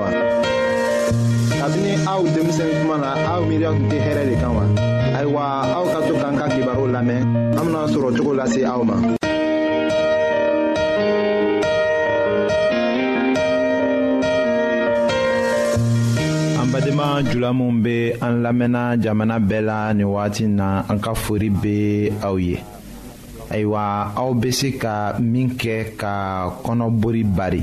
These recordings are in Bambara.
wa. kabini aw denmisɛn kuma na aw miiriya tun tɛ hɛrɛ de kan wa. ayiwa aw ka to k'an ka kibaru lamɛn an bena sɔrɔ cogo lase aw ma. badenma jula minw be an lamɛnna jamana bɛɛ la nin wagati na an ka fori be aw ye ayiwa aw be se ka min kɛ ka kɔnɔbori bari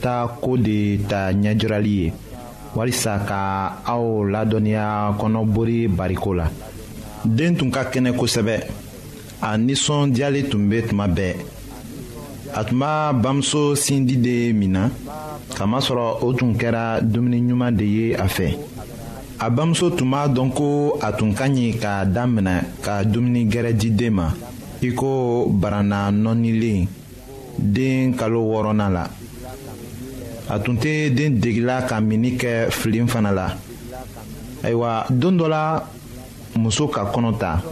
ta ko de ta ɲɛjirali ye walisa ka aw ladɔnniya kɔnɔbori bariko la den tun ka kɛnɛ kosɛbɛ a nisɔndiyalen tun bɛ tuma bɛɛ a tun b'a bamuso sindi de min na kamasɔrɔ o tun kɛra dumuni ɲuman de ye a fɛ a bamuso tun b'a dɔn ko a tun ka ɲi k'a daminɛ ka dumuni gɛrɛ di den ma i ko barana nɔnnilen den kalo wɔɔrɔnan la a tun tɛ den degila ka minni kɛ fili fana la ayiwa don dɔ la muso ka kɔnɔ ta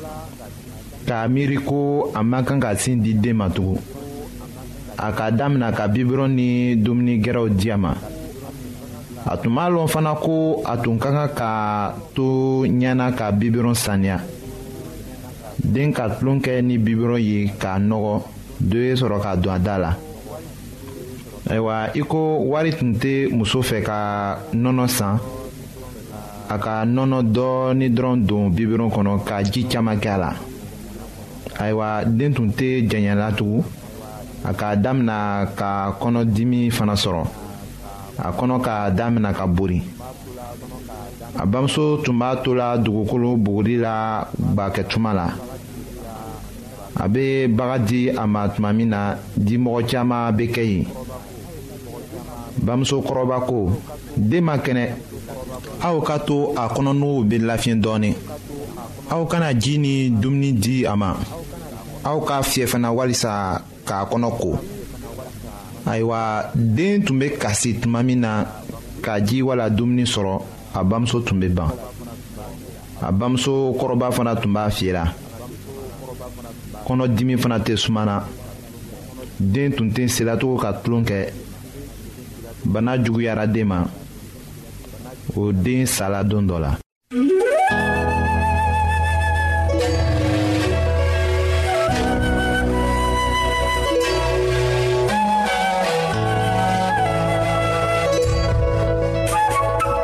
k'a miiri ko a man kan ka sin di den ma tugun a k'a damina ka bibirɔn ni dumuni gɛrɛw di a ma a tun b'a lɔn fana ko a tun ka kan ka to ɲɛna ka bibirɔn saniya den ka tulon kɛ ni bibirɔn ye k'a nɔgɔ do ye sɔrɔ k'a don a da la ayiwa i ko wari tun tɛ muso fɛ ka nɔnɔ san a ka nɔnɔ dɔɔni dɔrɔn don bibiron kɔnɔ ka ji caman kɛ a la ayiwa den tun tɛ janya la tugun a ka damina ka kɔnɔdimi fana sɔrɔ a kɔnɔ ka damina ka bori a bamuso tun b'a to la dugukolo buguri la bakɛtuma la a bɛ baga di a ma tuma min na dimɔgɔ caman bɛ kɛ yen bamuso kɔrɔba ko den ma kɛnɛ aw ka to a kɔnɔnuw bɛ lafiɲɛ dɔɔnin aw kana ji ni dumuni di a ma aw ka fiyɛ fana walisa k'a kɔnɔ ko ayiwa den tun bɛ kasi tuma min na ka ji wala dumuni sɔrɔ a bamuso tun bɛ ban a bamuso kɔrɔba fana tun b'a fiyela kɔnɔdimi fana tɛ sumana den tun tɛ selacogo ka tulon kɛ bana juguyara den ma o den sala don dɔ la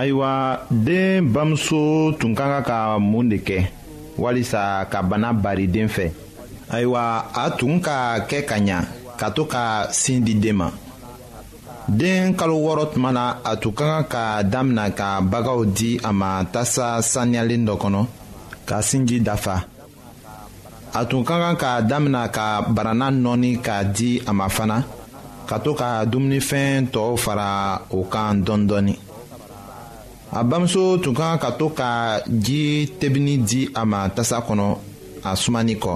ayiwa den bamuso tun ka kan ka mun de kɛ walisa ka bana bari den fɛ ayiwa a tun ka kɛ ka ɲa ka to ka sin di den ma den kalo wɔɔrɔ tuma na a tun ka kan ka damina ka bagaw di a ma tasa saniyalen dɔ kɔnɔ ka sinji dafa a tun ka kan k'a damina ka barana nɔɔni k'a di a ma fana ka to ka dumunifɛn tɔw fara o kan dɔɔnin dɔɔnin a bamuso tun ka kan ka to ka ji tebini di a ma tasa kɔnɔ a sumani kɔ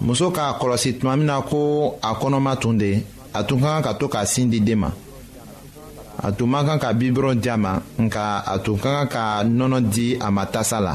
muso k'a kɔlɔsi tuma min na ko a kɔnɔma tun de a tun ka kan ka to ka sin di den ma a tun man kan ka bibɔrɔn di a ma nka a tun ka kan ka nɔnɔ di a ma tasa la.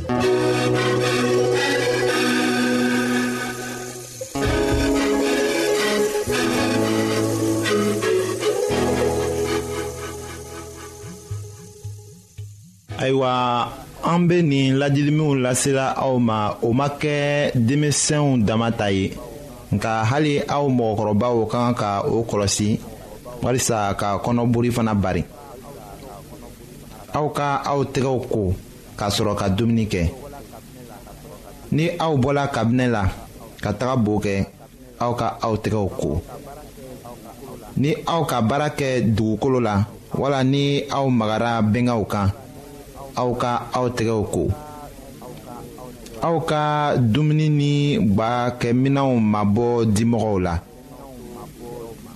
ayiwa an bɛ nin lajiliminw lasela aw ma o ma kɛ denmisɛnw dama ta ye nka hali aw mɔgɔkɔrɔbaw ka kan ka o kɔlɔsi walisa ka kɔnɔboli fana bari aw ka aw tɛgɛw ko. ka sɔrɔ ka dumuni kɛ ni aw bɔla kabinɛ la ka taga bo kɛ aw ka aw tɛgɛw ko ni aw ka baara kɛ dugukolo la wala ni aw magara bɛnkaw kan aw ka aw tɛgɛw ko aw ka dumuni ni gbaa kɛ minɛnw mabɔ dimɔgɔw la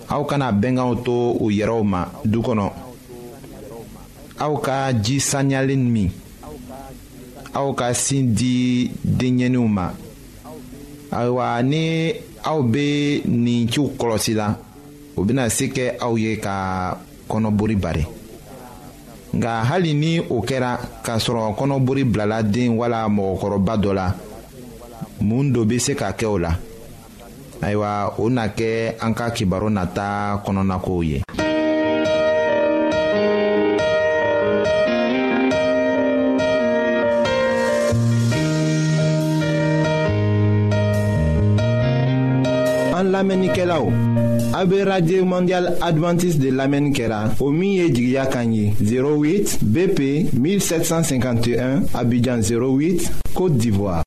aw kana bɛnkanw to u yɛrɛw ma du kɔnɔ aw ka ji saniyalen min aw ka sin di denyɛninw ma ayiwa ni aw bɛ nin ciw kɔlɔsi la o bɛna se kɛ aw ye ka kɔnɔbori bari nka hali ni o kɛra k'a sɔrɔ kɔnɔbori bilala den wala mɔgɔkɔrɔba dɔ la mun dɔ bɛ se ka kɛ o la. ayiwa o na kɛ an ka kibaru nata kɔnɔnakow ye an lamɛnnikɛlaw a bɛ radio mondial adventiste de lamɛnni kɛra o min ye jigiya kan ye 08 bp 1751 abidjan 08 côte d'ivoire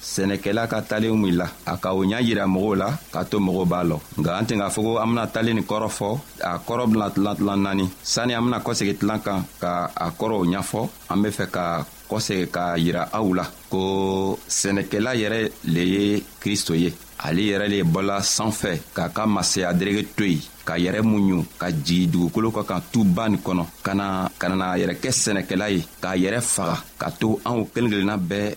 sɛnɛkɛla ka talenw wulila a ka o ɲa yira mɔgɔw la k'a to mɔgɔw b'a lɔ nka an tɛ k'a fɔ ko an bena talen nin kɔrɔ fɔ a kɔrɔ bena tilan tilan naani sanni an bena kɔsegi tilan kan ka a kɔrɔw ɲafɔ an be fɛ ka kɔsegi k'a yira aw la ko sɛnɛkɛla yɛrɛ le ye kristo ye ale yɛrɛ le bɔla san fɛ k'a ka masaya derege to yen ka yɛrɛ muɲu ka jigi dugukolo kɔ kan tuba nin kɔnɔ ka na ka nana yɛrɛ kɛ sɛnɛkɛla ye k'a yɛrɛ faga ka to anw kelen kelenna bɛɛ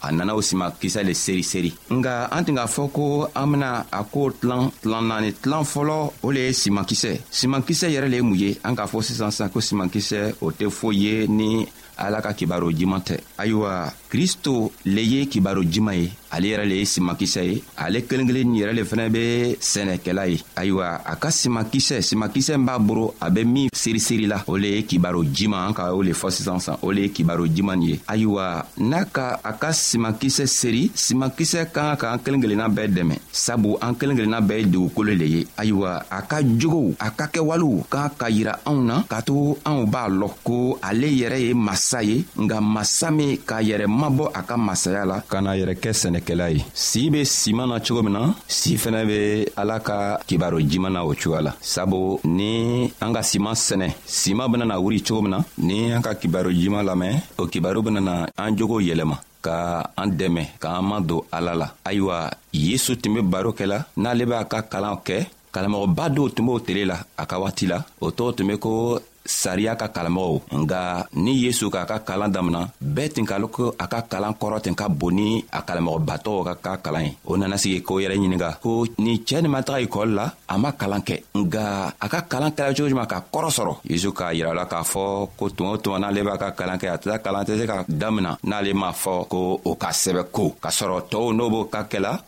a nana o sima kisɛ le seriseri nka an tun k'a fɔ ko an bena a ko tilan tilan naani tilan fɔlɔ o le ye simankisɛ simankisɛ yɛrɛ le ye mun ye an k'a fɔ sisan sisan ko simankisɛ o tɛ foyi ye ni ala ka kibaro jiman tɛ ayiwa kristo le ye kibaro jiman ye ale yɛrɛ le ye simankisɛ ye ale kelen kelen nin yɛrɛ le fɛnɛ be sɛnɛkɛla ye ayiwa a ka simakisɛ simakisɛ min b'a boro a bɛ min seriseri la o le ye kibaro jima an ka o le fɔ sisan san o le ye kibaro jima nin ye ayiwa n'a ka a ka simakisɛ seri simakisɛ ka kan ka an kelen kelenna bɛɛ dɛmɛ sabu an kelen kelenna bɛɛ ye dugukolo le ye ayiwa a ka jogow a ka kɛwalew k'a ka yira anw na k'a to anw b'a lɔn ko ale yɛrɛ ye masa ye nka masa min k'a yɛrɛ mabɔ a ka masaya la ka n'a yɛrɛ kɛ sɛnɛkɛla ye sii be siman na cogo min na si fɛnɛ be ala ka kibaro jiman na o cogoya la sabu ni an ka siman sɛnɛ siman benana wuri cogo min na ni an ka kibaro jiman lamɛn o kibaro benana an jogo yɛlɛma ka an dɛmɛ k'an ma don ala la ayiwa yesu tun be baro kɛla n'ale b'a ka kalanw kɛ kalamɔgɔba dɔw tun b'o tele la a ka wagati la o tɔgɔ tun be ko sariya ka kalamɔgɔw nga ni yesu k'a ka kalan damina bɛɛ tin k'a ko a ka kalan kɔrɔ ten ka bon ni a kalamɔgɔbatɔw ka ka kalan ye o nana sigi k'o yɛrɛ ɲininga ko ni cɛɛ nin ma taga ikɔli la a ma kalan kɛ nga a ka kalan kɛra cogo juman ka kɔrɔ sɔrɔ yezu k'a yira la k'a fɔ ko tuma o tuma n'ale b'a ka kalan kɛ a tɛ kalan tɛ se ka damina n'ale m'a fɔ ko o ka sɛbɛ ko k'a sɔrɔ tɔɔw n'o b'o ka kɛla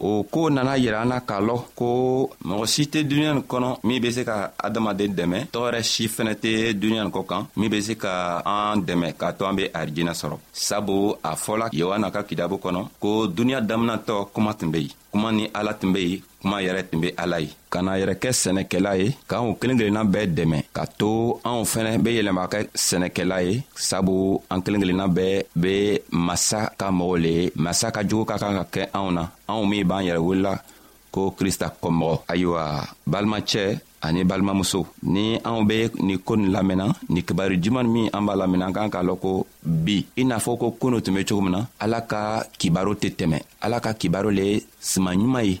o ko nana yira an na k'a lɔn ko mɔgɔ si tɛ duniɲa nin kɔnɔ min be se ka adamaden dɛmɛ tɔgɔrɛ si fɛnɛ tɛ duniɲa nin kɔ kan min be se ka an dɛmɛ k'a to an be arijina sɔrɔ sabu a fɔla yohana ka kidabu kɔnɔ ko duniɲa daminatɔ kuma tun be yen kuma ni ala tun be yen kuma yɛrɛ tun be ala ye ka na yɛrɛ kɛ sɛnɛkɛla ye k'anw kelen kelenna bɛɛ dɛmɛ ka to anw fɛnɛ be yɛlɛma kɛ sɛnɛkɛla ye sabu an kelen kelenna bɛɛ be masa ka mɔgɔ le ye masa ka jogo ka kan ka kɛ anw na anw min b'an yɛrɛ welila ko krista kɔmɔgɔ ayiwa balimacɛ ani balimamuso ni anw be nin ko nin lamɛnna ni kibari juman min an b'a lamɛnna an kan k'a lɔn ko bi i n'a fɔ ko kono tun be cogo min na ala ka kibaro tɛ tɛmɛ ala ka kibaro le siman ɲuman ye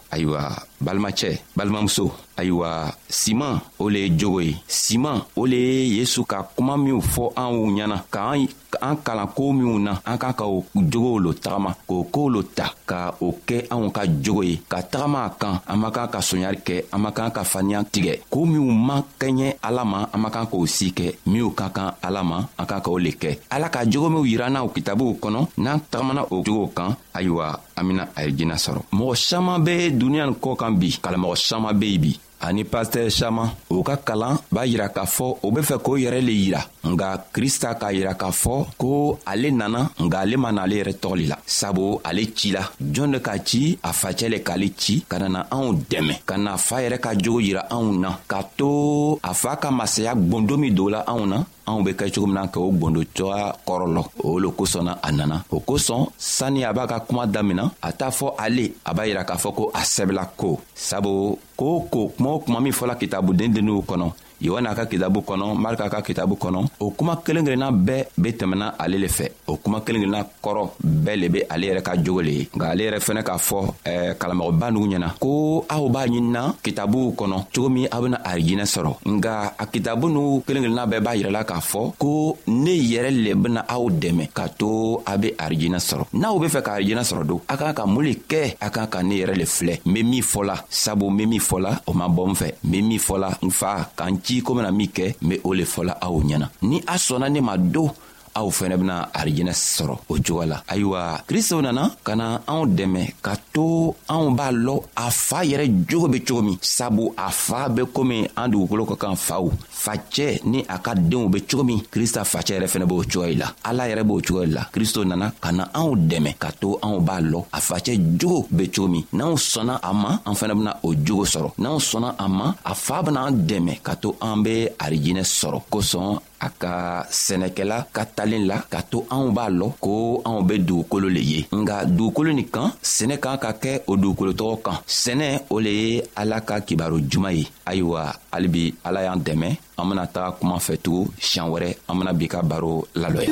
ayiwa balimacɛ balimamuso ayiwa siman o le ye jogo ye siman o le ye yesu ka kuma minw fɔ anw ɲɛna k'an an kalan koo minw na an k'a ka o jogow lo tagama k'o koo lo ta ka o kɛ anw ka jogo ye ka tagama a kan an man kan ka soɲari kɛ an man kan ka faniya tigɛ koo minw man kɛɲɛ ala ma an man kan k'o si kɛ minw ka kan ala ma an k'a ka o le kɛ ala ka jogo minw yira n'aw kitabuw kɔnɔ n'an tagamana o jogow kan ayiwa an bena a ye jina sɔrɔ mɔgɔ saman be duniɲa nin kɔ kan bi kalamɔgɔ saman be yen bi ani pastɛr saman o ka kalan b'a yira k'a fɔ o be fɛ k'o yɛrɛ le yira nga krista k'a yira k'a fɔ ko ale nana nga ale ma na ale yɛrɛ tɔgɔli la sabu ale ci la jɔn de k'a ci a facɛ le k'ale ci ka nana anw dɛmɛ ka na fa yɛrɛ ka jogo yira anw na k'a to a fa ka masaya gwondo min don la anw na anw be kɛ cogo min na ka o gwondo cogoya kɔrɔlɔ o le kosɔnna a nana o kosɔn sanni a b'a ka kuma damina a t'a fɔ ale a b'a yira k'a fɔ ko a sɛbɛla ko sabu ko ko kuma o kuma min fɔla kitabuden denniw kɔnɔ yohana ka kitabu kɔnɔ marika ka kitabu kɔnɔ o kuma kelen kelenna bɛɛ be tɛmɛna ale le fɛ o kuma kelen kelenna kɔrɔ bɛɛ le be ale yɛrɛ ka jogo le ye nka ale yɛrɛ fɛnɛ k'a fɔ eh, kalamɔgɔba nugu ɲɛna ko aw b'a ɲinina kitabuw kɔnɔ cogo min aw bena arijinɛ sɔrɔ nka a kitabu n'u kelen kelenna bɛɛ b'a yirɛla k'a fɔ ko ne yɛrɛ le bena aw dɛmɛ ka to a be arijinɛ sɔrɔ n'aw be fɛ ka arijinɛ sɔrɔ don a k'a ka mun le kɛ a k'a ka ne yɛrɛ le filɛ n be min fɔla sabu n be min fɔla o ma bɔ n fɛ n be min fɔla n fa k'an ci ko bena min kɛ n be o le fɔla aw ɲɛna ni a sɔnna ne ma don aw fɛnɛ bena arijinɛ sɔrɔ o cogoya la ayiwa kristo nana ka na anw dɛmɛ ka to anw b'a lɔ a fa yɛrɛ jogo be cogo min sabu a fa be komi an dugukolo ka kan faw facɛ ni a ka denw be cogo min krista facɛ yɛrɛ fɛnɛ b'o cogoya la ala yɛrɛ b'o cogoya la kristo nana ka na anw dɛmɛ ka to anw b'a lɔ a facɛ jogo be cogo min n'anw sɔnna a ma an fɛnɛ bena o jogo sɔrɔ n'anw sɔnna a ma a fa benaan dɛmɛ ka to an be arijinɛ sɔrɔ kosɔn a ka sɛnɛkɛla ka talen la ka to anw b'a lɔn ko anw be dugukolo le ye nga dugukolo nin kan sɛnɛ kan ka kɛ o dugukolo tɔgɔ kan sɛnɛ o le ye ala ka kibaro juman ye ayiwa halibi ala y'an dɛmɛ an bena taga kuma fɛ tugun siɲan wɛrɛ an bena bi ka baro lalɔya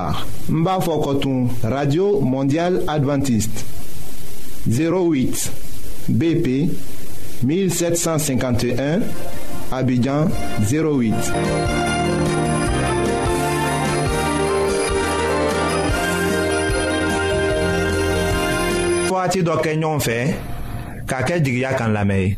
n b'a fɔ kɔtun radio mondial adventiste 08 bp 1751 abidjan 08 wagati dɔ kɛ ɲɔgɔn fɛ k'a kɛ jigiya kan lamɛn ye